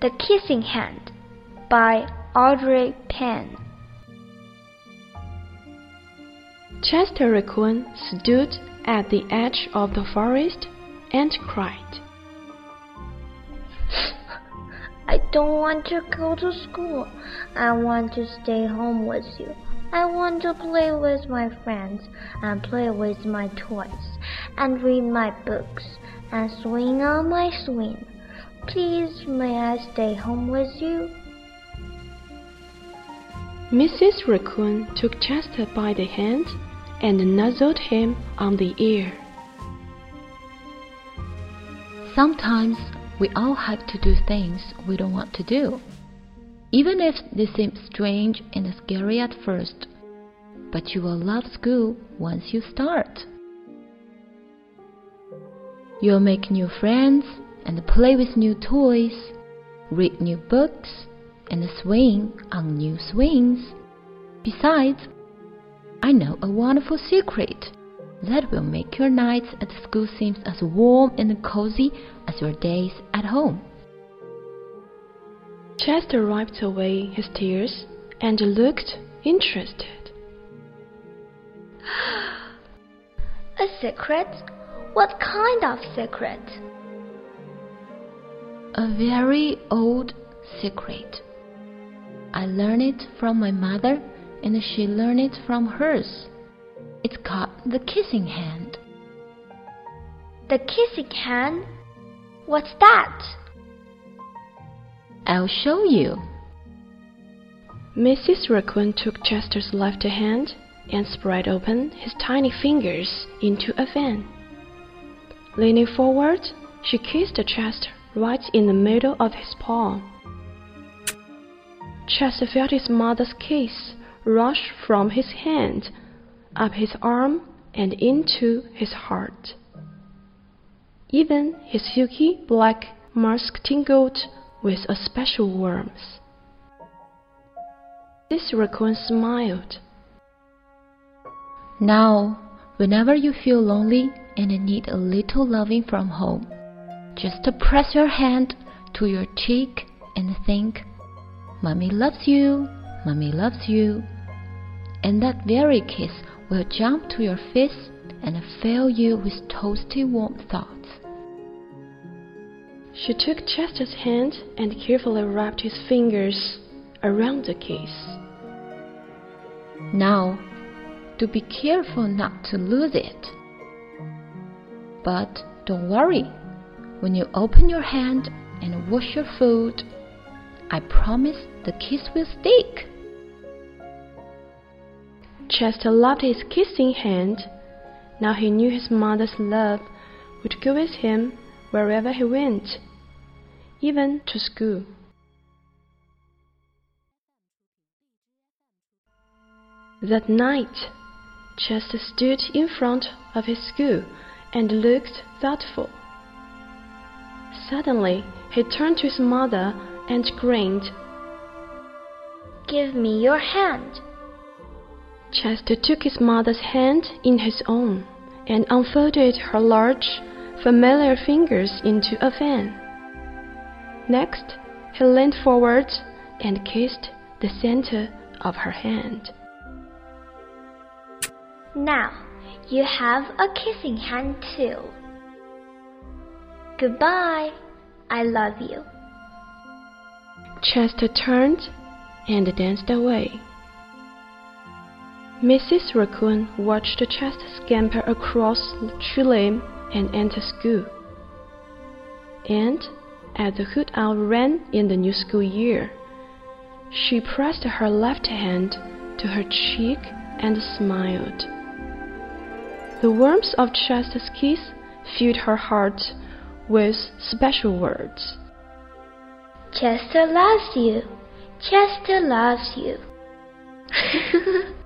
The Kissing Hand by Audrey Penn. Chester Raccoon stood at the edge of the forest and cried. I don't want to go to school. I want to stay home with you. I want to play with my friends and play with my toys and read my books and swing on my swing. Please, may I stay home with you? Mrs. Raccoon took Chester by the hand and nuzzled him on the ear. Sometimes we all have to do things we don't want to do, even if they seem strange and scary at first. But you will love school once you start. You'll make new friends and play with new toys, read new books, and swing on new swings. Besides, I know a wonderful secret that will make your nights at school seem as warm and cozy as your days at home. Chester wiped away his tears and looked interested. A secret? What kind of secret? A very old secret. I learned it from my mother and she learned it from hers. It's called the kissing hand. The Kissing Hand? What's that? I'll show you. Mrs. Raccoon took Chester's left hand and spread open his tiny fingers into a fan. Leaning forward, she kissed Chester right in the middle of his palm. Chester felt his mother's kiss rush from his hand, up his arm, and into his heart. Even his silky black mask tingled with a special warmth. This raccoon smiled. Now, whenever you feel lonely and need a little loving from home, just press your hand to your cheek and think, Mommy loves you, Mommy loves you. And that very kiss will jump to your face and fill you with toasty warm thoughts. She took Chester's hand and carefully wrapped his fingers around the kiss. Now, do be careful not to lose it. But don't worry, when you open your hand and wash your food, I promise the kiss will stick. Chester loved his kissing hand. Now he knew his mother's love would go with him wherever he went, even to school. That night, Chester stood in front of his school and looked thoughtful. Suddenly, he turned to his mother and grinned. Give me your hand. Chester took his mother's hand in his own and unfolded her large, familiar fingers into a fan. Next, he leaned forward and kissed the center of her hand. Now, you have a kissing hand too. Goodbye. I love you. Chester turned and danced away. Mrs. Raccoon watched Chester scamper across the tree limb and enter school. And as the hoot owl ran in the new school year, she pressed her left hand to her cheek and smiled. The warmth of Chester's kiss filled her heart with special words. Chester loves you. Chester loves you.